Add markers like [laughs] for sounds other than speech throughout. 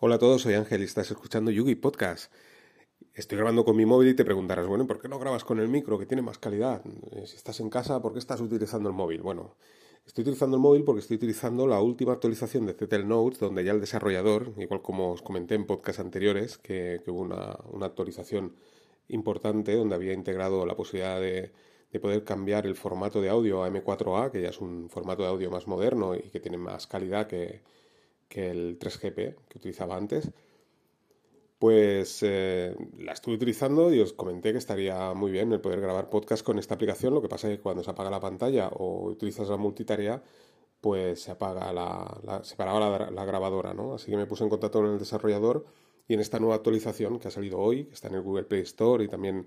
Hola a todos, soy Ángel y estás escuchando Yugi Podcast. Estoy grabando con mi móvil y te preguntarás, bueno, ¿por qué no grabas con el micro que tiene más calidad? Eh, si estás en casa, ¿por qué estás utilizando el móvil? Bueno, estoy utilizando el móvil porque estoy utilizando la última actualización de CTL Notes, donde ya el desarrollador, igual como os comenté en podcasts anteriores, que, hubo una, actualización importante donde había integrado la posibilidad de, poder cambiar el formato de audio a M4A, que ya es un formato de audio más moderno y que tiene más calidad que, que el 3GP que utilizaba antes, pues eh, la estuve utilizando y os comenté que estaría muy bien el poder grabar podcast con esta aplicación. Lo que pasa es que cuando se apaga la pantalla o utilizas la multitarea, pues se apaga la, se paraba la, grabadora, ¿no? Así que me puse en contacto con el desarrollador y en esta nueva actualización que ha salido hoy, que está en el Google Play Store y también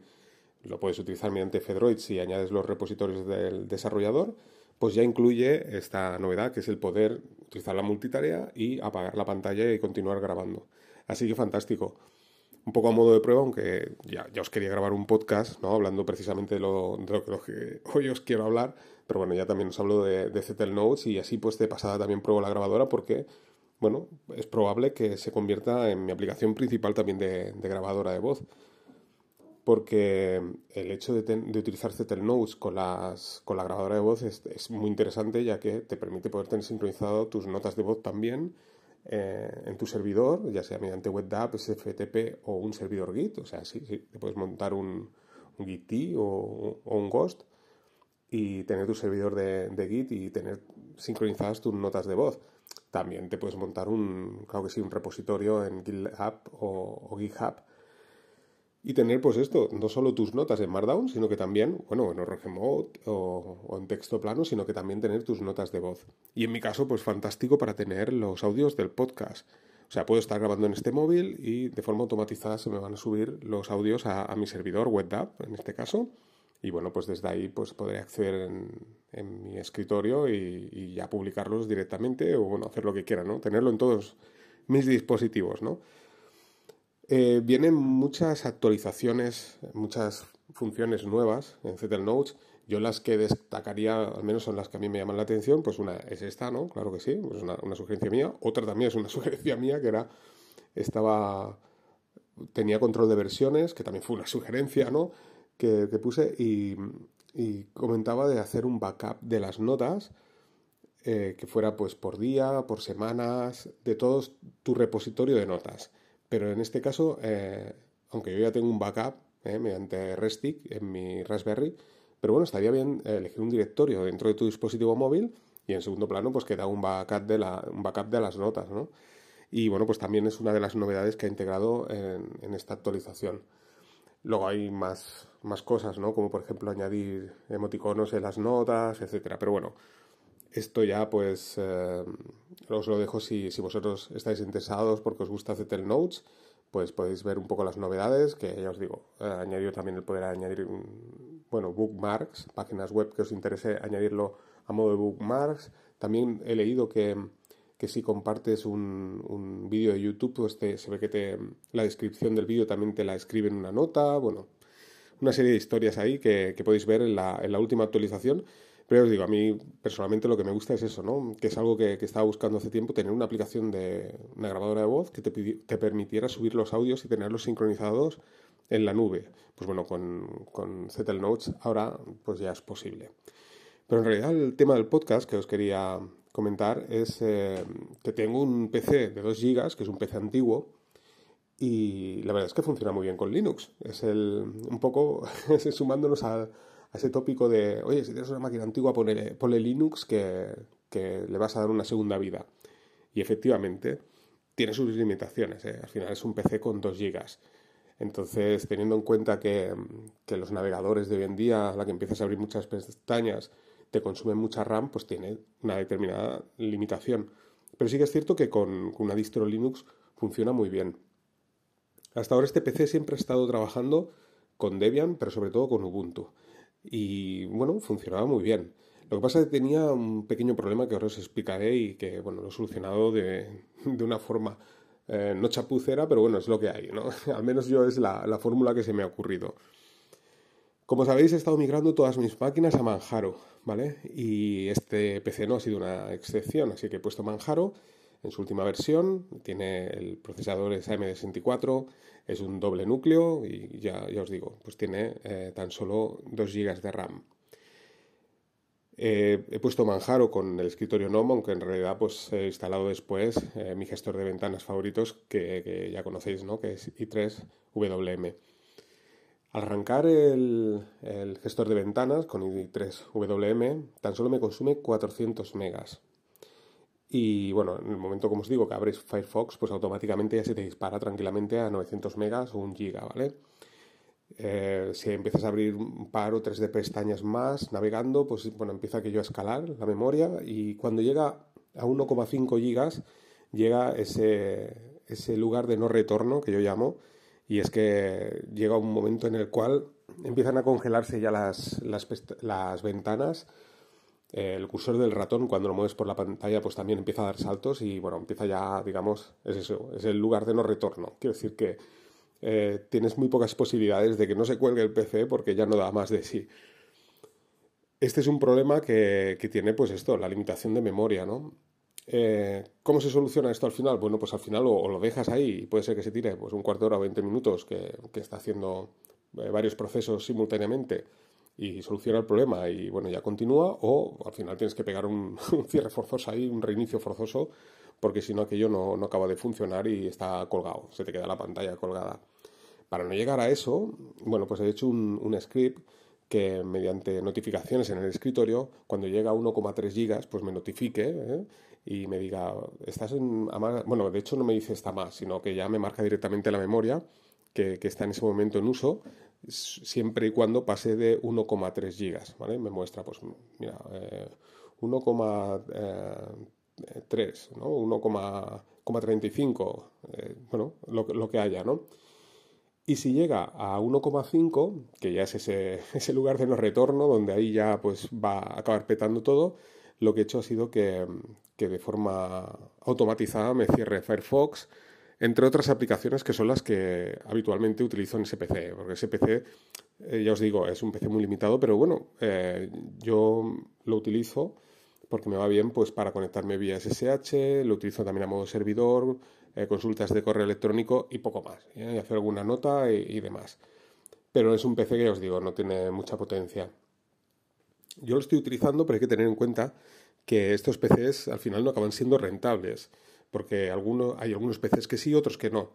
lo puedes utilizar mediante Fedroid si añades los repositorios del desarrollador, pues ya incluye esta novedad que es el poder utilizar la multitarea y apagar la pantalla y continuar grabando. Así que fantástico. Un poco a modo de prueba, aunque ya, ya os quería grabar un podcast, ¿no? Hablando precisamente de lo, de lo, que, [laughs] hoy os quiero hablar, pero bueno, ya también os hablo de, de Notes y así pues de pasada también pruebo la grabadora porque, bueno, es probable que se convierta en mi aplicación principal también de, de grabadora de voz porque el hecho de, utilizar Zettel Notes con, las, con la grabadora de voz es, muy interesante ya que te permite poder tener sincronizado tus notas de voz también eh, en tu servidor, ya sea mediante WebDAV, SFTP o un servidor Git, o sea, sí, te puedes montar un, Git o, un Ghost y tener tu servidor de, Git y tener sincronizadas tus notas de voz. También te puedes montar un, claro que sí, un repositorio en GitHub o, o GitHub y tener pues esto, no solo tus notas en Markdown, sino que también, bueno, en ORG Mode o, en texto plano, sino que también tener tus notas de voz. Y en mi caso, pues fantástico para tener los audios del podcast. O sea, puedo estar grabando en este móvil y de forma automatizada se me van a subir los audios a, mi servidor WebDAV, en este caso. Y bueno, pues desde ahí pues podré acceder en, mi escritorio y, y, ya publicarlos directamente o bueno, hacer lo que quiera, ¿no? Tenerlo en todos mis dispositivos, ¿no? Eh, vienen muchas actualizaciones, muchas funciones nuevas en Zettel Notes. Yo las que destacaría, al menos son las que a mí me llaman la atención, pues una es esta, ¿no? Claro que sí, es pues una, sugerencia mía. Otra también es una [laughs] sugerencia mía que era, estaba, tenía control de versiones, que también fue una sugerencia, ¿no? Que, puse y, comentaba de hacer un backup de las notas, eh, que fuera pues por día, por semanas, de todo tu repositorio de notas. Pero en este caso, eh, aunque yo ya tengo un backup eh, mediante Restic en mi Raspberry, pero bueno, estaría bien elegir un directorio dentro de tu dispositivo móvil y en segundo plano pues queda un backup de, la, un backup de las notas, ¿no? Y bueno, pues también es una de las novedades que ha integrado en, esta actualización. Luego hay más, más cosas, ¿no? Como por ejemplo añadir emoticonos en las notas, etcétera. Pero bueno, esto ya pues eh, os lo dejo si, vosotros estáis interesados porque os gusta Zettel Notes, pues podéis ver un poco las novedades, que ya os digo, eh, añadido también el poder añadir, bueno, bookmarks, páginas web que os interese añadirlo a modo de bookmarks. También he leído que, si compartes un, vídeo de YouTube, pues se ve que te, la descripción del vídeo también te la escribe en una nota, bueno, una serie de historias ahí que, podéis ver en la, en la última actualización pero os digo, a mí personalmente lo que me gusta es eso, ¿no? Que es algo que, estaba buscando hace tiempo, tener una aplicación de una grabadora de voz que te, te, permitiera subir los audios y tenerlos sincronizados en la nube. Pues bueno, con, con Zettel Notes ahora pues ya es posible. Pero en realidad el tema del podcast que os quería comentar es eh, que tengo un PC de 2 GB, que es un PC antiguo, y la verdad es que funciona muy bien con Linux. Es el, un poco [laughs] sumándonos a a ese tópico de, oye, si tienes una máquina antigua, ponle, Linux que, le vas a dar una segunda vida. Y efectivamente, tiene sus limitaciones. ¿eh? Al final es un PC con 2 GB. Entonces, teniendo en cuenta que, los navegadores de hoy en día, a la que empiezas a abrir muchas pestañas, te consumen mucha RAM, pues tiene una determinada limitación. Pero sí que es cierto que con, con una distro Linux funciona muy bien. Hasta ahora este PC siempre ha estado trabajando con Debian, pero sobre todo con Ubuntu y bueno, funcionaba muy bien. Lo que pasa es que tenía un pequeño problema que ahora os explicaré y que bueno, lo he solucionado de, de una forma eh, no chapucera, pero bueno, es lo que hay, ¿no? [laughs] Al menos yo es la, la fórmula que se me ha ocurrido. Como sabéis, he estado migrando todas mis máquinas a Manjaro, ¿vale? Y este PC no ha sido una excepción, así que he puesto Manjaro. En su última versión, tiene el procesador es AMD64, es un doble núcleo y ya, ya os digo, pues tiene eh, tan solo 2 GB de RAM. Eh, he puesto Manjaro con el escritorio NOM, aunque en realidad pues he instalado después eh, mi gestor de ventanas favoritos que, ya conocéis, ¿no? que es i3WM. Al arrancar el, gestor de ventanas con i3WM tan solo me consume 400 megas. Y bueno, en el momento, como os digo, que abres Firefox, pues automáticamente ya se te dispara tranquilamente a 900 megas o un giga, ¿vale? Eh, si empiezas a abrir un par o tres de pestañas más navegando, pues bueno, empieza aquello a escalar la memoria y cuando llega a 1,5 gigas llega ese, ese lugar de no retorno que yo llamo y es que llega un momento en el cual empiezan a congelarse ya las, las, las ventanas el cursor del ratón cuando lo mueves por la pantalla pues también empieza a dar saltos y bueno empieza ya digamos es eso es el lugar de no retorno quiero decir que eh, tienes muy pocas posibilidades de que no se cuelgue el PC porque ya no da más de sí. Este es un problema que, tiene, pues esto, la limitación de memoria, ¿no? Eh, ¿Cómo se soluciona esto al final? Bueno, pues al final o, lo dejas ahí y puede ser que se tire pues un cuarto de hora o 20 minutos que, está haciendo eh, varios procesos simultáneamente y soluciona el problema y bueno, ya continúa o al final tienes que pegar [laughs] un, cierre forzoso ahí, un reinicio forzoso porque si no aquello no, no acaba de funcionar y está colgado, se te queda la pantalla colgada. Para no llegar a eso, bueno, pues he hecho un, script que mediante notificaciones en el escritorio, cuando llega a 1,3 gigas, pues me notifique ¿eh? y me diga, estás en... Bueno, de hecho no me dice está más, sino que ya me marca directamente la memoria que, está en ese momento en uso, siempre y cuando pase de 1,3 gigas, ¿vale? Me muestra, pues, mira, eh, 1,3 3, ¿no? 1,35, eh, bueno, lo, que haya, ¿no? Y si llega a 1,5, que ya es [laughs] ese, lugar de no retorno, donde ahí ya pues va a acabar petando todo, lo que he hecho ha sido que, de forma automatizada me cierre Firefox, entre otras aplicaciones que son las que habitualmente utilizo en ese PC, porque ese PC, eh, ya os digo, es un PC muy limitado, pero bueno, eh, yo lo utilizo porque me va bien pues para conectarme vía SSH, lo utilizo también a modo servidor, eh, consultas de correo electrónico y poco más, y hacer alguna nota y, demás. Pero es un PC que os digo, no tiene mucha potencia. Yo lo estoy utilizando, pero hay que tener en cuenta que estos PCs al final no acaban siendo rentables, porque alguno, hay algunos PCs que sí, otros que no,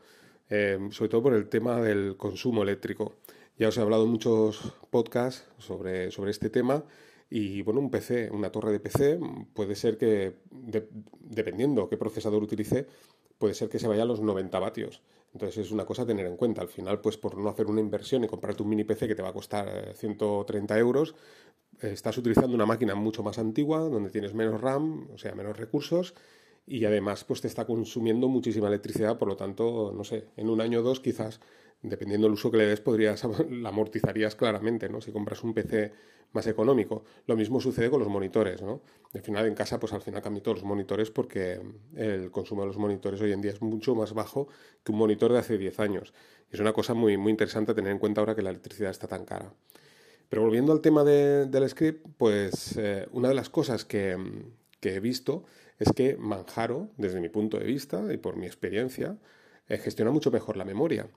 eh, sobre todo por el tema del consumo eléctrico. Ya os he hablado en muchos podcasts sobre, sobre este tema y bueno, un PC, una torre de PC, puede ser que, dependiendo qué procesador utilice, puede ser que se vaya a los 90 vatios. Entonces es una cosa a tener en cuenta. Al final, pues por no hacer una inversión y comprarte un mini PC que te va a costar 130 eh, euros, estás utilizando una máquina mucho más antigua, donde tienes menos RAM, o sea, menos recursos, y además pues te está consumiendo muchísima electricidad, por lo tanto, no sé, en un año o dos quizás dependiendo del uso que le des, podrías, [laughs] la amortizarías claramente, ¿no? Si compras un PC más económico. Lo mismo sucede con los monitores, ¿no? Al final en casa, pues al final cambio todos los monitores porque el consumo de los monitores hoy en día es mucho más bajo que un monitor de hace 10 años. Es una cosa muy, muy interesante tener en cuenta ahora que la electricidad está tan cara. Pero volviendo al tema del script, pues eh, una de las cosas que, que, he visto es que Manjaro, desde mi punto de vista y por mi experiencia, eh, gestiona mucho mejor la memoria.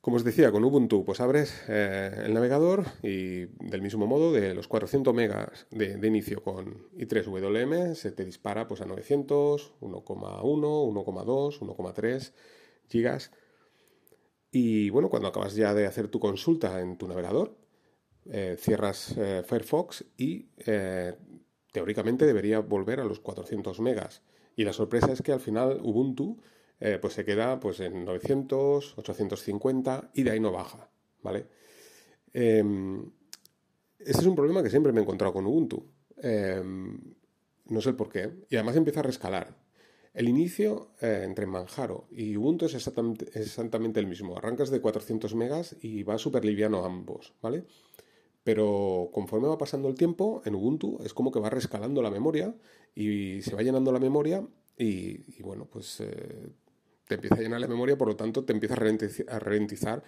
Como os decía, con Ubuntu, pues abres eh, el navegador y del mismo modo, de los 400 megas de, inicio con i3WM, se te dispara pues, a 900, 1,1, 1,2, 1,3 gigas. Y bueno, cuando acabas ya de hacer tu consulta en tu navegador, eh, cierras Firefox y teóricamente debería volver a los 400 megas. Y la sorpresa es que al final Ubuntu eh, pues se queda pues, en 900, 850 y de ahí no baja, ¿vale? Em, ese es un problema que siempre me he encontrado con Ubuntu. Em, no sé por qué. Y además empieza a rescalar. El inicio eh, entre Manjaro y Ubuntu es exactamente, el mismo. Arrancas de 400 megas y va súper liviano ambos, ¿vale? Pero conforme va pasando el tiempo, en Ubuntu es como que va rescalando la memoria y se va llenando la memoria y, bueno, pues eh, te empieza a llenar la memoria, por lo tanto te empieza a ralentizar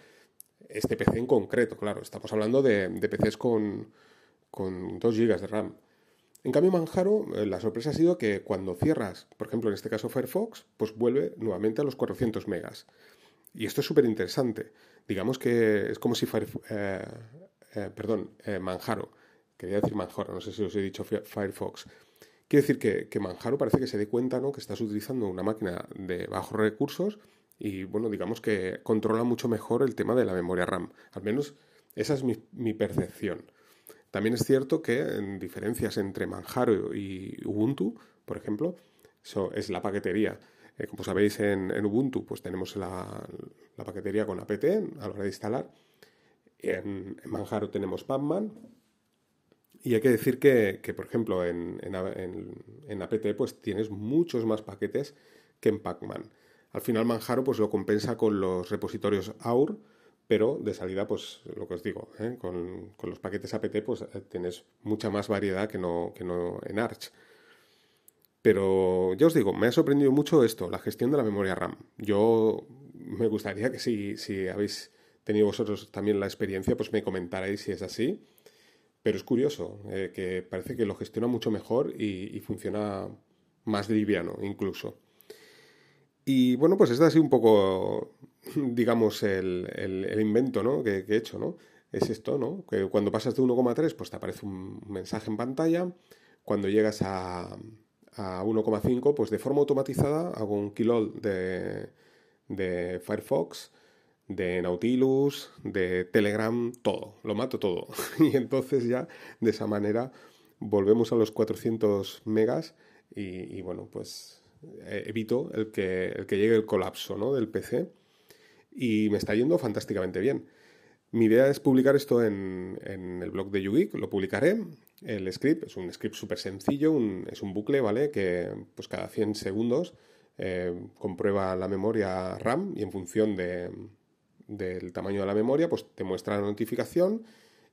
este PC en concreto, claro. Estamos hablando de, PCs con, con 2 GB de RAM. En cambio, Manjaro, eh, la sorpresa ha sido que cuando cierras, por ejemplo, en este caso Firefox, pues vuelve nuevamente a los 400 megas. Y esto es súper interesante. Digamos que es como si eh, eh, perdón, Manjaro, quería decir Manjaro, no sé si os he dicho Firefox. Quiere decir que, que, Manjaro parece que se dé cuenta ¿no? que estás utilizando una máquina de bajos recursos y, bueno, digamos que controla mucho mejor el tema de la memoria RAM. Al menos esa es mi percepción. También es cierto que en diferencias entre Manjaro y Ubuntu, por ejemplo, eso es la paquetería. Eh, como sabéis, en, Ubuntu pues tenemos la, paquetería con apt a la hora de instalar. En, Manjaro tenemos Pacman. Y hay que decir que, por ejemplo, en, en, apt pues tienes muchos más paquetes que en Pacman. Al final Manjaro pues lo compensa con los repositorios AUR, pero de salida, pues lo que os digo, ¿eh? con, los paquetes apt pues eh, tienes mucha más variedad que no, que no en Arch. Pero ya os digo, me ha sorprendido mucho esto, la gestión de la memoria RAM. Yo me gustaría que si, si habéis tenido vosotros también la experiencia, pues me comentarais si es así. Pero es curioso, eh, que parece que lo gestiona mucho mejor y, funciona más liviano incluso. Y bueno, pues este ha sido un poco [laughs] digamos, el, invento ¿no? que, he hecho, ¿no? Es esto, ¿no? Que cuando pasas de 1,3, pues te aparece un mensaje en pantalla. Cuando llegas a, a 1,5, pues de forma automatizada hago un kill de, de Firefox, de Nautilus, de Telegram, todo, lo mato todo. [laughs] y entonces ya de esa manera volvemos a los 400 megas y, bueno, pues eh, evito el que, el que llegue el colapso ¿no? del PC y me está yendo fantásticamente bien. Mi idea es publicar esto en, el blog de YouGeek, lo publicaré. El script es un script súper sencillo, es un bucle, ¿vale? Que pues cada 100 segundos eh, comprueba la memoria RAM y en función del tamaño de la memoria, pues te muestra la notificación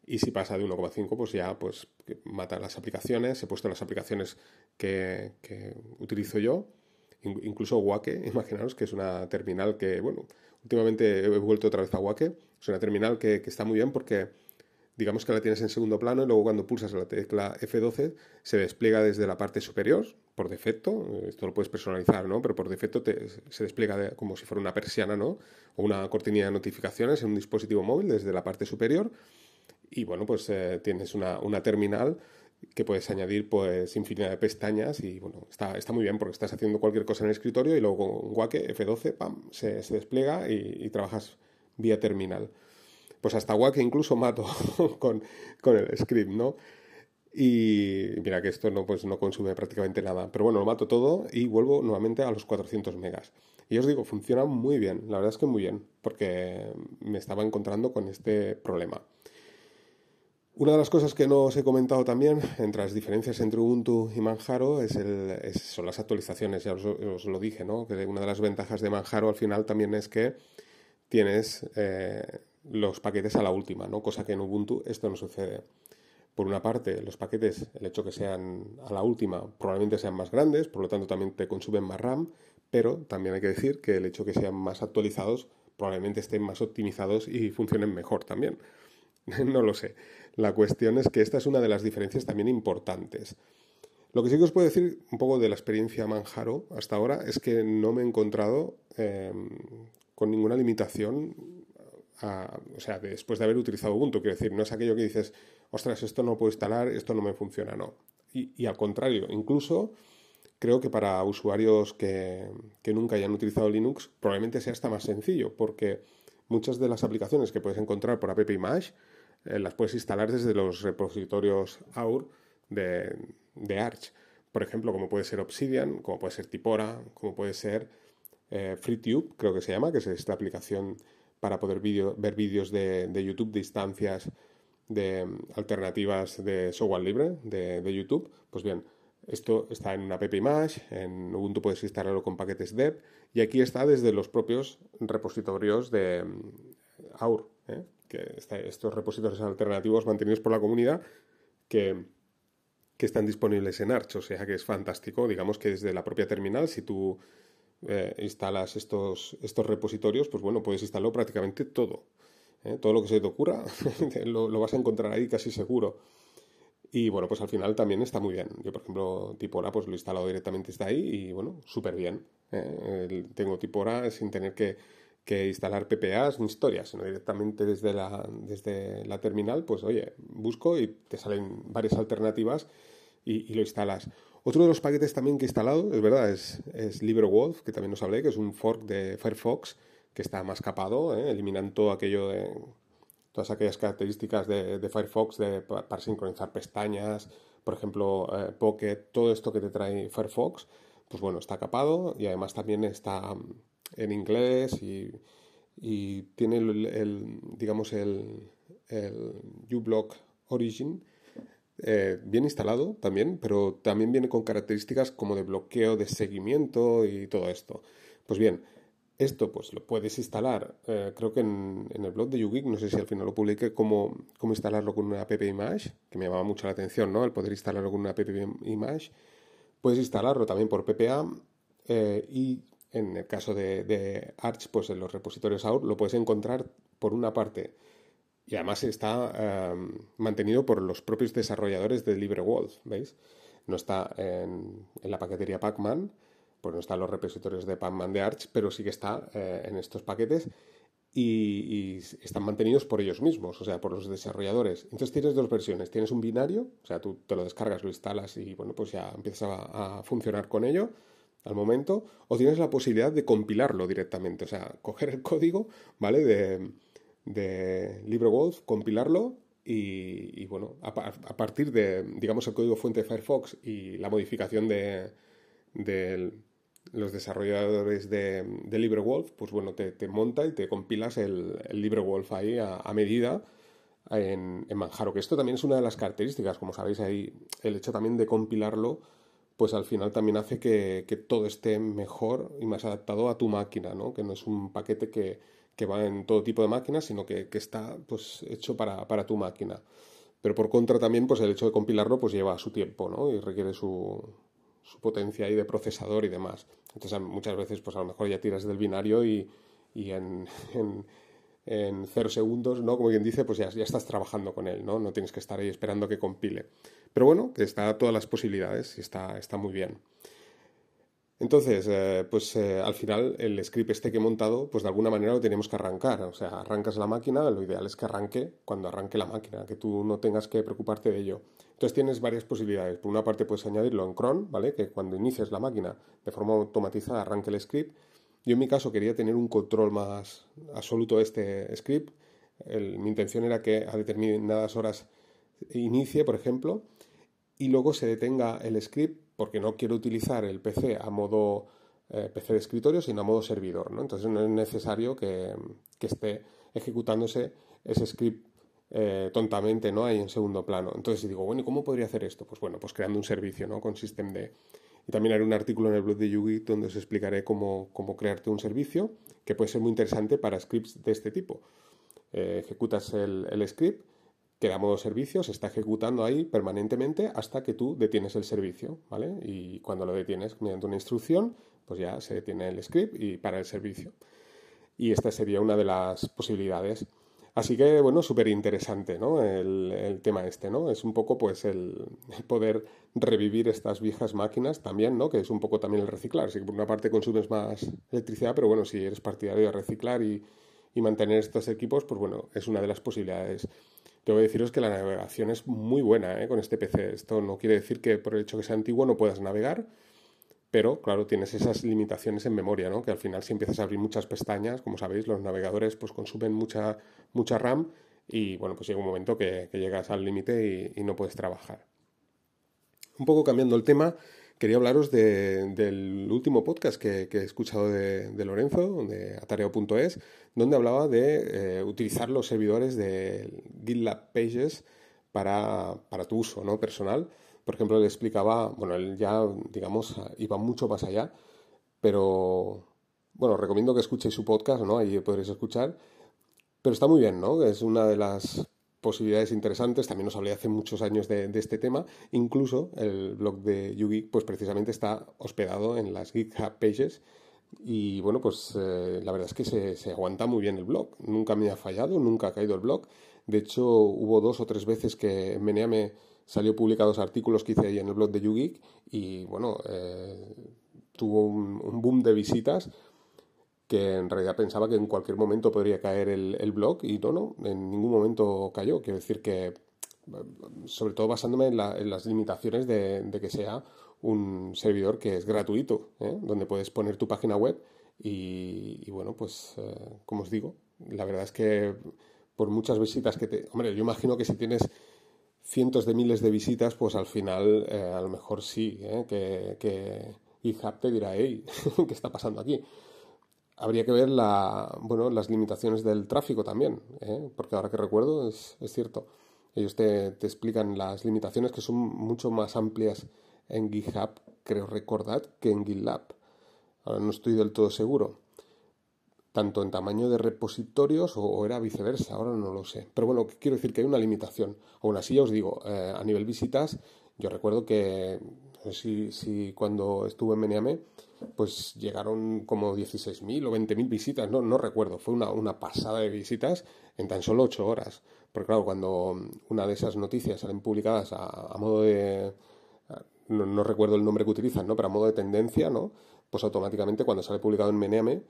y si pasa de 1,5, pues ya pues mata las aplicaciones. He puesto las aplicaciones que, que utilizo yo. Incluso Wake, [laughs] imaginaros que es una terminal que, bueno, Últimamente he vuelto otra vez a Wake. Es una terminal que, está muy bien porque digamos que la tienes en segundo plano y luego cuando pulsas la tecla F12 se despliega desde la parte superior por defecto, esto lo puedes personalizar, ¿no? Pero por defecto se despliega como si fuera una persiana, ¿no? O una cortinilla de notificaciones en un dispositivo móvil desde la parte superior y bueno, pues eh, tienes una, una terminal que puedes añadir pues infinidad de pestañas y bueno, está, está muy bien porque estás haciendo cualquier cosa en el escritorio y luego con Wake F12 pam, se, se despliega y, trabajas vía terminal. Pues hasta Wake incluso mato [laughs] con, con, el script, ¿no? Y mira que esto no, pues, no consume prácticamente nada. Pero bueno, lo mato todo y vuelvo nuevamente a los 400 megas. Y os digo, funciona muy bien, la verdad es que muy bien, porque me estaba encontrando con este problema. Una de las cosas que no os he comentado también, entre las diferencias entre Ubuntu y Manjaro, es el, son las actualizaciones. Ya os, lo dije, ¿no? Que una de las ventajas de Manjaro al final también es que tienes eh, los paquetes a la última, ¿no? Cosa que en Ubuntu esto no sucede. Por una parte, los paquetes, el hecho que sean a la última, probablemente sean más grandes, por lo tanto también te consumen más RAM, pero también hay que decir que el hecho que sean más actualizados, probablemente estén más optimizados y funcionen mejor también. [laughs] no lo sé. La cuestión es que esta es una de las diferencias también importantes. Lo que sí que os puedo decir un poco de la experiencia Manjaro hasta ahora es que no me he encontrado em, con ninguna limitación, o sea, después de haber utilizado Ubuntu. Quiero decir, no es aquello que dices, ostras, esto no puedo instalar, esto no me funciona, no. Y, al contrario, incluso creo que para usuarios que, nunca hayan utilizado Linux probablemente sea hasta más sencillo, porque muchas de las aplicaciones que puedes encontrar por app Image eh, las puedes instalar desde los repositorios AUR de, de, Arch. Por ejemplo, como puede ser Obsidian, como puede ser Tipora, como puede ser eh, FreeTube, creo que se llama, que es esta aplicación para poder ver vídeos de, de, YouTube de instancias de alternativas de software libre de, de, YouTube. Pues bien, esto está en una app image, en Ubuntu puedes instalarlo con paquetes dev y aquí está desde los propios repositorios de AUR. ¿eh? que estos repositorios alternativos mantenidos por la comunidad que, están disponibles en Arch, o sea que es fantástico, digamos que desde la propia terminal, si tú eh, instalas estos, estos repositorios, pues bueno, puedes instalarlo prácticamente todo. ¿Eh? Todo lo que se te ocurra [laughs] lo, vas a encontrar ahí casi seguro. Y bueno, pues al final también está muy bien. Yo, por ejemplo, Tipora, pues lo he instalado directamente desde ahí y bueno, súper bien. ¿eh? tengo Tipora sin tener que, que, instalar PPAs ni historias, sino directamente desde la, desde la terminal, pues oye, busco y te salen varias alternativas y, lo instalas. Otro de los paquetes también que he instalado, es verdad, es, es LibreWolf, que también os hablé, que es un fork de Firefox que está más capado, ¿eh? eliminan todo aquello de todas aquellas características de, Firefox para, sincronizar pestañas, por ejemplo, eh, Pocket, todo esto que te trae Firefox, pues bueno, está capado y además también está mm, en inglés y, tiene el, digamos, el, el uBlock Origin eh, bien instalado también, pero también viene con características como de bloqueo, de seguimiento y todo esto. Pues bien, esto pues lo puedes instalar, eh, creo que en, el blog de YouGeek, no sé si al final lo publiqué, cómo, cómo instalarlo con una app image, que me llamaba mucho la atención, ¿no? El poder instalarlo con una app image. Puedes instalarlo también por PPA eh, y en el caso de, Arch, pues en los repositorios AUR lo puedes encontrar por una parte y además está eh, mantenido por los propios desarrolladores de LibreWolf, ¿veis? No está en, en la paquetería Pacman, pues no están los repositorios de Pacman de Arch, pero sí que está eh, en estos paquetes y, están mantenidos por ellos mismos, o sea, por los desarrolladores. Entonces tienes dos versiones. Tienes un binario, o sea, tú te lo descargas, lo instalas y bueno, pues ya empiezas a, funcionar con ello al momento, o tienes la posibilidad de compilarlo directamente, o sea, coger el [laughs] código, ¿vale? De, de LibreWolf, compilarlo y, bueno, a, partir de, digamos, el código fuente de Firefox y la modificación de, del los desarrolladores de, de LibreWolf, pues bueno, te, monta y te compilas el, el LibreWolf ahí a, medida en, en, Manjaro, que esto también es una de las características, como sabéis ahí, el hecho también de compilarlo, pues al final también hace que, todo esté mejor y más adaptado a tu máquina, ¿no? Que no es un paquete que, que va en todo tipo de máquinas, sino que, que está pues hecho para, para, tu máquina. Pero por contra también, pues el hecho de compilarlo pues lleva su tiempo, ¿no? Y requiere su, su potencia ahí de procesador y demás. Entonces muchas veces pues a lo mejor ya tiras del binario y, [laughs] en, en, cero segundos, ¿no? Como quien dice, pues ya, ya estás trabajando con él, ¿no? No tienes que estar ahí esperando que compile. Pero bueno, que está a todas las posibilidades y está, está muy bien. Entonces, eh, pues eh, al final el script este que he montado, pues de alguna manera lo tenemos que arrancar. O sea, arrancas la máquina, lo ideal es que arranque cuando arranque la máquina, que tú no tengas que preocuparte de ello. Entonces tienes varias posibilidades. Por una parte puedes añadirlo en cron, ¿vale? Que cuando inicies la máquina de forma automatizada arranque el script. Yo en mi caso quería tener un control más absoluto de este script. mi intención era que a determinadas horas inicie, por ejemplo, y luego se detenga el script porque no quiero utilizar el PC a modo eh, PC de escritorio, sino a modo servidor. Entonces no es necesario que, esté ejecutándose ese script eh, tontamente ¿no? ahí en segundo plano. Entonces digo, bueno, ¿y cómo podría hacer esto? Pues bueno, pues creando un servicio ¿no? con systemd. Y también haré un artículo en el blog de Yugi donde os explicaré cómo, cómo crearte un servicio que puede ser muy interesante para scripts de este tipo. Eh, ejecutas el, el script queda modo servicio, se está ejecutando ahí permanentemente hasta que tú detienes el servicio, ¿vale? Y cuando lo detienes mediante una instrucción, pues ya se detiene el script y para el servicio. Y esta sería una de las posibilidades. Así que, bueno, súper interesante, ¿no? El, tema este, ¿no? Es un poco, pues, el, poder revivir estas viejas máquinas también, ¿no? Que es un poco también el reciclar. Sí que por una parte consumes más electricidad, pero bueno, si eres partidario de reciclar y, y mantener estos equipos, pues bueno, es una de las posibilidades que deciros que la navegación es muy buena ¿eh? con este PC. Esto no quiere decir que por el hecho que sea antiguo no puedas navegar, pero claro, tienes esas limitaciones en memoria, ¿no? Que al final si empiezas a abrir muchas pestañas, como sabéis, los navegadores pues consumen mucha, mucha RAM y bueno, pues llega un momento que, llegas al límite y, no puedes trabajar. Un poco cambiando el tema, quería hablaros del último podcast que, he escuchado de, Lorenzo, de atareo.es, donde hablaba de eh, utilizar los servidores de GitLab Pages para, tu uso ¿no? personal. Por ejemplo, le explicaba, bueno, él ya, digamos, iba mucho más allá, pero bueno, recomiendo que escuchéis su podcast, ¿no? Ahí podréis escuchar. Pero está muy bien, ¿no? Es una de las posibilidades interesantes. También os hablé hace muchos años de, este tema. Incluso el blog de Yugi, pues precisamente está hospedado en las GitHub Pages Y bueno, pues eh, la verdad es que se, se, aguanta muy bien el blog. Nunca me ha fallado, nunca ha caído el blog. De hecho, hubo dos o tres veces que en Meneame salió publicados artículos que hice ahí en el blog de YouGeek y bueno, eh, tuvo un, boom de visitas que en realidad pensaba que en cualquier momento podría caer el, blog y no, no, en ningún momento cayó. Quiero decir que, sobre todo basándome en, las limitaciones de, que sea un servidor que es gratuito, ¿eh? donde puedes poner tu página web y, bueno, pues eh, como os digo, la verdad es que por muchas visitas que te... Hombre, yo imagino que si tienes cientos de miles de visitas, pues al final eh, a lo mejor sí, que, que GitHub te dirá, hey, [laughs] ¿qué está pasando aquí? Habría que ver la, bueno, las limitaciones del tráfico también, porque ahora que recuerdo es, cierto. Ellos te, te, explican las limitaciones que son mucho más amplias en GitHub, creo recordar, que en GitLab. Ahora no estoy del todo seguro. Tanto en tamaño de repositorios o, era viceversa, ahora no lo sé. Pero bueno, quiero decir que hay una limitación. Aún así, ya os digo, eh, a nivel visitas, yo recuerdo que si, si cuando estuve en Meneame, pues llegaron como 16.000 o 20.000 visitas, no, no recuerdo, fue una, una pasada de visitas en tan solo 8 horas. Porque claro, cuando una de esas noticias salen publicadas a, modo de... No, recuerdo el nombre que utilizan, ¿no? Pero a modo de tendencia, ¿no? Pues automáticamente cuando sale publicado en Meneame,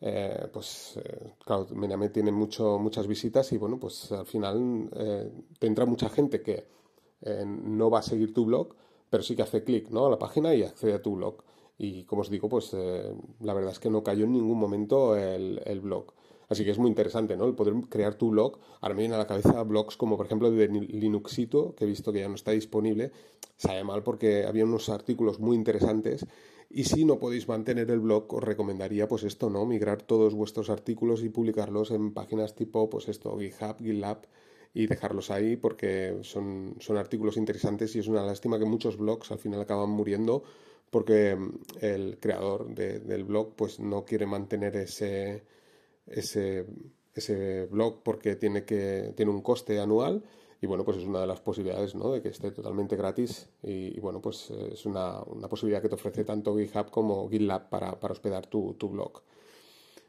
eh, pues eh, claro, Meneame tiene mucho, muchas visitas y bueno, pues al final eh, tendrá mucha gente que no va a seguir tu blog, pero sí que hace clic ¿no? a la página y accede a tu blog. Y como os digo, pues eh, la verdad es que no cayó en ningún momento el, blog. Así que es muy interesante, ¿no? El poder crear tu blog. Ahora me viene a la cabeza blogs como, por ejemplo, de Linuxito, que he visto que ya no está disponible. Sabe mal porque había unos artículos muy interesantes. Y si no podéis mantener el blog, os recomendaría, pues esto, ¿no? Migrar todos vuestros artículos y publicarlos en páginas tipo, pues esto, GitHub, GitLab, y dejarlos ahí porque son, son artículos interesantes y es una lástima que muchos blogs al final acaban muriendo porque mm, el creador del blog pues no quiere mantener ese, ese, ese blog porque tiene, que, tiene un coste anual y bueno, pues es una de las posibilidades, ¿no? De que esté totalmente gratis y, bueno, pues es una, una, posibilidad que te ofrece tanto GitHub como GitLab para, para hospedar tu, tu, blog.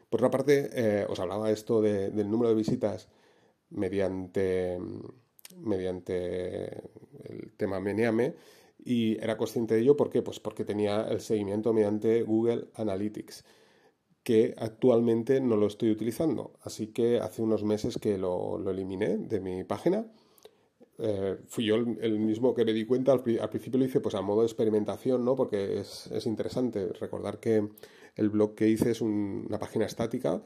Por otra parte, eh, os hablaba esto del número de visitas mediante, mediante el tema Meneame y era consciente de ello ¿por qué? Pues porque tenía el seguimiento mediante Google Analytics que actualmente no lo estoy utilizando. Así que hace unos meses que lo, eliminé de mi página. Eh, fui yo el, mismo que me di cuenta, al, principio lo hice pues a modo de experimentación, ¿no? porque es, interesante recordar que el blog que hice es una página estática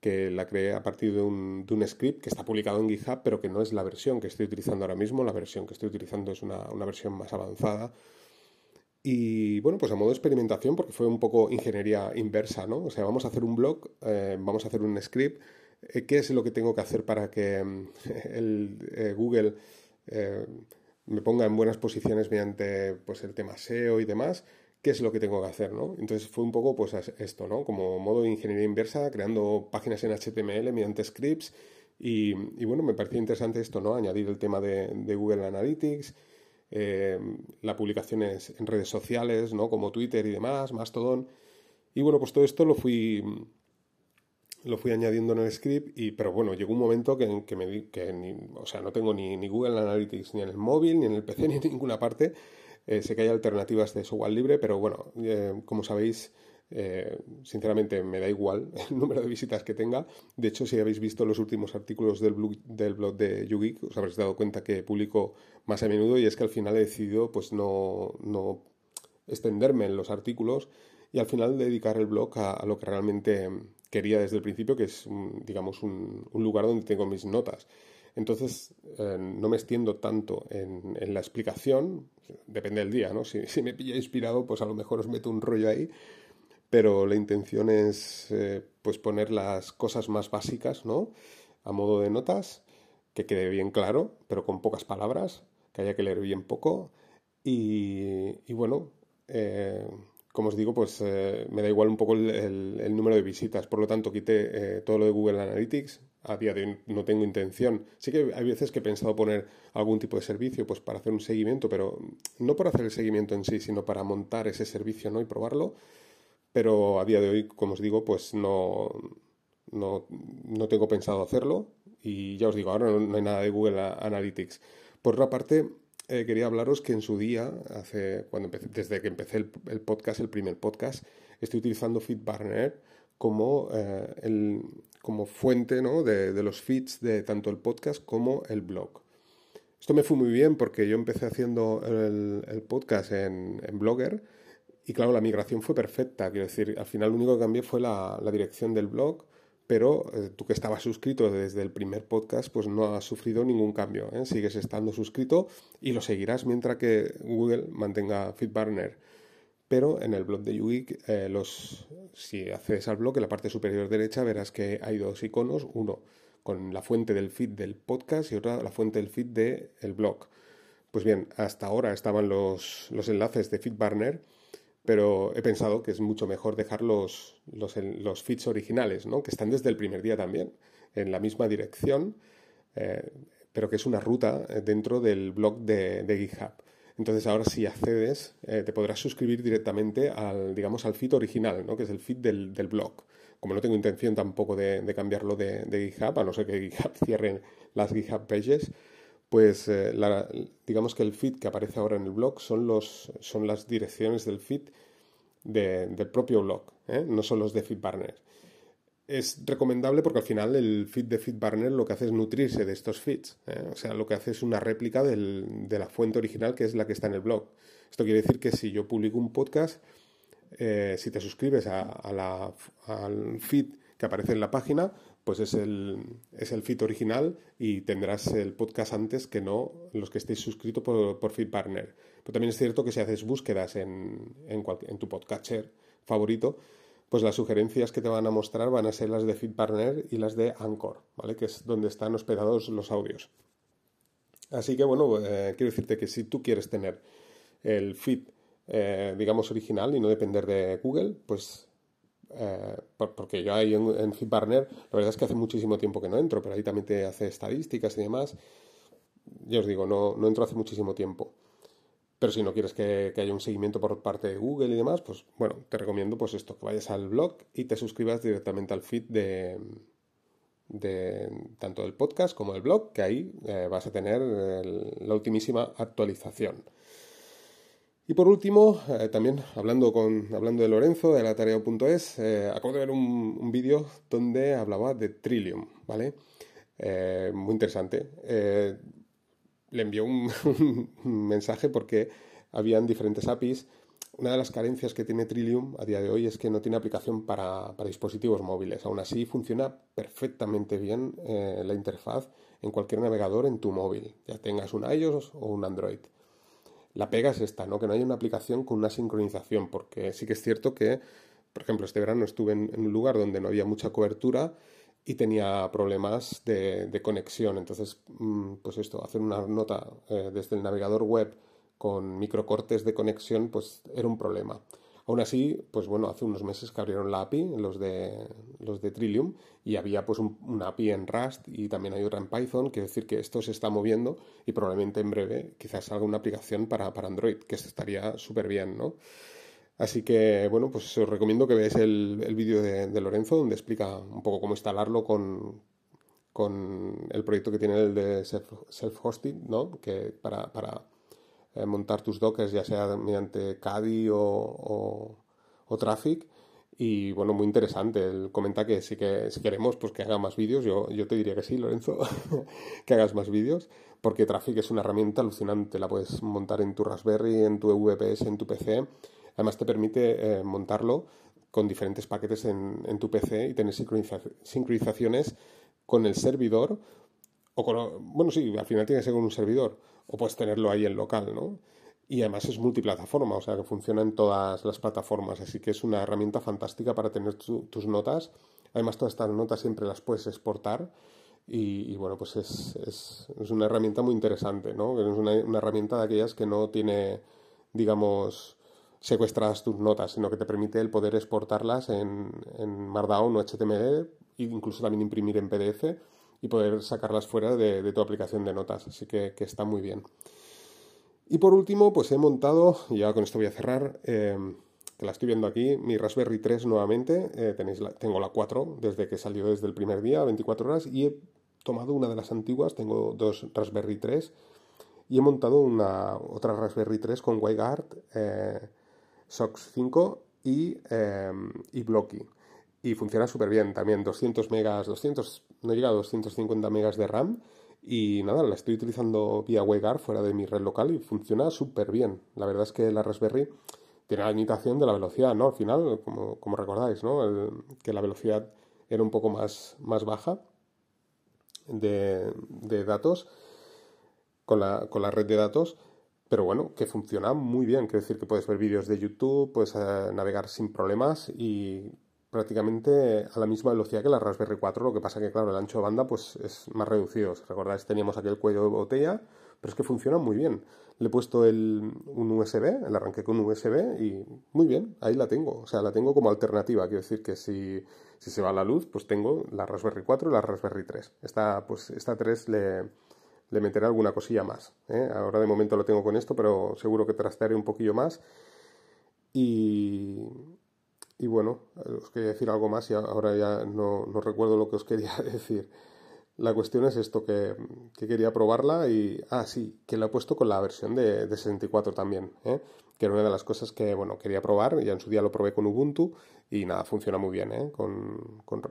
que la creé a partir de un, de un, script que está publicado en GitHub, pero que no es la versión que estoy utilizando ahora mismo. La versión que estoy utilizando es una, una versión más avanzada. Y bueno, pues a modo de experimentación, porque fue un poco ingeniería inversa, ¿no? O sea, vamos a hacer un blog, eh, vamos a hacer un script. Eh, ¿Qué es lo que tengo que hacer para que mm, [laughs] el, eh, Google me ponga en buenas posiciones mediante pues, el tema SEO y demás? qué es lo que tengo que hacer, ¿no? Entonces fue un poco pues esto, ¿no? Como modo de ingeniería inversa, creando páginas en HTML mediante scripts y, bueno, me parecía interesante esto, ¿no? Añadir el tema de, Google Analytics, eh, las publicaciones en redes sociales, ¿no? Como Twitter y demás, Mastodon. Y bueno, pues todo esto lo fui lo fui añadiendo en el script, y, pero bueno, llegó un momento que, que me di que ni, o sea, no tengo ni, ni Google Analytics ni en el móvil, ni en el PC, [laughs] ni en ninguna parte, eh, sé que hay alternativas de software libre, pero bueno, eh, como sabéis, eh, sinceramente me da igual [laughs] el número de visitas que tenga. De hecho, si habéis visto los últimos artículos del blog, del blog de YouGeek, os habréis dado cuenta que publico más a menudo y es que al final he decidido pues no, no extenderme en los artículos y al final dedicar el blog a, lo que realmente quería desde el principio, que es, digamos, un, un lugar donde tengo mis notas. Entonces, eh, no me extiendo tanto en, la explicación, depende del día, ¿no? Si, me pilla inspirado, pues a lo mejor os meto un rollo ahí, pero la intención es eh, pues poner las cosas más básicas, ¿no? A modo de notas, que quede bien claro, pero con pocas palabras, que haya que leer bien poco. Y, bueno, eh, como os digo, pues me da igual un poco el, número de visitas. Por lo tanto, quité todo lo de Google Analytics, a día de hoy no tengo intención. Sí que hay veces que he pensado poner algún tipo de servicio pues para hacer un seguimiento, pero no por hacer el seguimiento en sí, sino para montar ese servicio ¿no? y probarlo. pero a día de hoy, como os digo, pues no, no, no tengo pensado hacerlo y ya os digo, ahora no, hay nada de Google Analytics. Por otra parte, eh, quería hablaros que en su día, hace, cuando desde que empecé el, podcast, el primer podcast, estoy utilizando FeedBurner como, eh, el, como fuente ¿no? de, de, los feeds de tanto el podcast como el blog. Esto me fue muy bien porque yo empecé haciendo el, podcast en, en, Blogger y claro, la migración fue perfecta. Quiero decir, al final lo único que cambié fue la, la dirección del blog pero eh, tú que estabas suscrito desde el primer podcast, pues no has sufrido ningún cambio. ¿eh? Sigues estando suscrito y lo seguirás mientras que Google mantenga FeedBurner. Pero en el blog de YouGeek, eh, los, si accedes al blog, en la parte superior derecha verás que hay dos iconos, uno con la fuente del feed del podcast y otra la fuente del feed del blog. Pues bien, hasta ahora estaban los, los enlaces de FeedBurner pero he pensado que es mucho mejor dejar los, los, feeds originales, ¿no? que están desde el primer día también, en la misma dirección, eh, pero que es una ruta eh, dentro del blog de, GitHub. Entonces ahora si accedes eh, te podrás suscribir directamente al, digamos, al feed original, ¿no? que es el feed del, blog. Como no tengo intención tampoco de, cambiarlo de, de, GitHub, a no ser que GitHub [laughs] cierre las GitHub pages, pues eh, digamos que el feed que aparece ahora en el blog son, los, son las direcciones del feed del propio blog, ¿eh? no son los de FeedBurner. Es recomendable porque al final el feed de FeedBurner lo que hace es nutrirse de estos feeds. ¿eh? O sea, lo que hace es una réplica de la fuente original que es la que está en el blog. Esto quiere decir que si yo publico un podcast, si te suscribes a la, al feed que aparece en la página, pues es el, es el feed original y tendrás el podcast antes que no los que estéis suscritos por, por FeedBurner. Pero también es cierto que si haces búsquedas en, en, tu podcatcher favorito, pues las sugerencias que te van a mostrar van a ser las de FeedBurner y las de Anchor, ¿vale? Que es donde están hospedados los audios. Así que bueno, eh, quiero decirte que si tú quieres tener el feed, eh, digamos, original y no depender de Google, pues eh, porque yo ahí en, en FitBarner, la verdad es que hace muchísimo tiempo que no entro, pero ahí también te hace estadísticas y demás. Ya os digo, no, no entro hace muchísimo tiempo. Pero si no quieres que, haya un seguimiento por parte de Google y demás, pues bueno, te recomiendo pues esto, que vayas al blog y te suscribas directamente al feed de, de tanto del podcast como del blog, que ahí eh, vas a tener la ultimísima actualización. Y por último, eh, también hablando, con, hablando de Lorenzo, de la tarea.es, eh, acabo de ver un, vídeo donde hablaba de Trillium, ¿vale? Eh, muy interesante. le envió [laughs] un, mensaje porque habían diferentes APIs. Una de las carencias que tiene Trillium a día de hoy es que no tiene aplicación para, para dispositivos móviles. Aún así, funciona perfectamente bien la interfaz en cualquier navegador en tu móvil, ya tengas un iOS o un Android. La pega es esta, ¿no? Que no haya una aplicación con una sincronización, porque sí que es cierto que, por ejemplo, este verano estuve en, un lugar donde no había mucha cobertura y tenía problemas de, conexión. Entonces, mm, pues esto, hacer una nota eh, desde el navegador web con microcortes de conexión, pues era un problema. Aún así, pues bueno, hace unos meses que abrieron la API, los de, los de Trillium, y había pues un, una API en Rust y también hay otra en Python, quiere decir que esto se está moviendo y probablemente en breve quizás salga una aplicación para, para Android, que estaría súper bien, ¿no? Así que, bueno, pues os recomiendo que veáis el, el vídeo de, Lorenzo, donde explica un poco cómo instalarlo con, con el proyecto que tiene el de self-hosting, ¿no? Que para, para eh, montar tus dockers, ya sea mediante Caddy o, o, Traffic. Y bueno, muy interesante. Él comenta que si, que si queremos pues que haga más vídeos, yo, yo te diría que sí, Lorenzo, [laughs] que hagas más vídeos, porque Traffic es una herramienta alucinante. La puedes montar en tu Raspberry, en tu VPS, en tu PC. Además te permite eh, montarlo con diferentes paquetes en, en, tu PC y tener sincronizaciones con el servidor o con, bueno, sí, al final tiene que ser con un servidor o puedes tenerlo ahí en local, ¿no? Y además es multiplataforma, o sea que funciona en todas las plataformas, así que es una herramienta fantástica para tener tus notas. Además, todas estas notas siempre las puedes exportar y, bueno, pues es, es, una herramienta muy interesante, ¿no? Es una, una, herramienta de aquellas que no tiene, digamos, secuestradas tus notas, sino que te permite el poder exportarlas en, en Markdown o HTML e incluso también imprimir en PDF y poder sacarlas fuera de, tu aplicación de notas. Así que, está muy bien. Y por último, pues he montado, y ya con esto voy a cerrar, em, que la estoy viendo aquí, mi Raspberry 3 nuevamente, eh, tenéis tengo la 4 desde que salió desde el primer día, 24 horas, y he tomado una de las antiguas, tengo dos Raspberry 3, y he montado una otra Raspberry 3 con WireGuard, eh, SOX 5 y, eh, y Blocky. Y funciona súper bien también, 200 megas, 200, no llega a 250 megas de RAM, y nada, la estoy utilizando vía WireGuard fuera de mi red local y funciona súper bien. La verdad es que la Raspberry tiene la limitación de la velocidad, ¿no? Al final, como, recordáis, ¿no? que la velocidad era un poco más, más baja de, datos con la, con la red de datos, pero bueno, que funciona muy bien. Quiere decir que puedes ver vídeos de YouTube, puedes eh, navegar sin problemas y prácticamente a la misma velocidad que la Raspberry 4, lo que pasa que, claro, el ancho de banda pues es más reducido. Si recordáis, teníamos aquel cuello de botella, pero es que funciona muy bien. Le he puesto el, un USB, el arranque con un USB y muy bien, ahí la tengo. O sea, la tengo como alternativa. Quiero decir que si, si se va la luz, pues tengo la Raspberry 4 y la Raspberry 3. Esta, pues, esta 3 le, le meteré alguna cosilla más. ¿eh? Ahora de momento lo tengo con esto, pero seguro que trastearé un poquillo más. Y, y bueno, os quería decir algo más y ahora ya no, no recuerdo lo que os quería [laughs] decir. La cuestión es esto, que, quería probarla y... Ah, sí, que la he puesto con la versión de, de 64 también, ¿eh? que era una de las cosas que, bueno, quería probar. Ya en su día lo probé con Ubuntu y nada, funciona muy bien, ¿eh? Con, con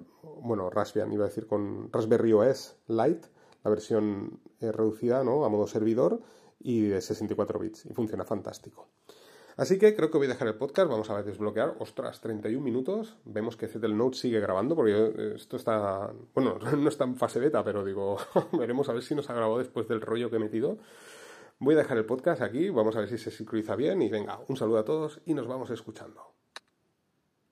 bueno, Raspbian, iba a decir con Raspberry OS Lite, la versión eh, reducida, ¿no? A modo servidor y de 64 bits y funciona fantástico. Así que creo que voy a dejar el podcast, vamos a desbloquear. Ostras, 31 minutos. Vemos que Zettel Note sigue grabando porque eh, esto está, bueno, [laughs] no está en fase beta, pero digo, [laughs] veremos a ver si nos ha grabado después del rollo que he metido. Voy a dejar el podcast aquí, vamos a ver si se sincroniza bien y venga, un saludo a todos y nos vamos escuchando.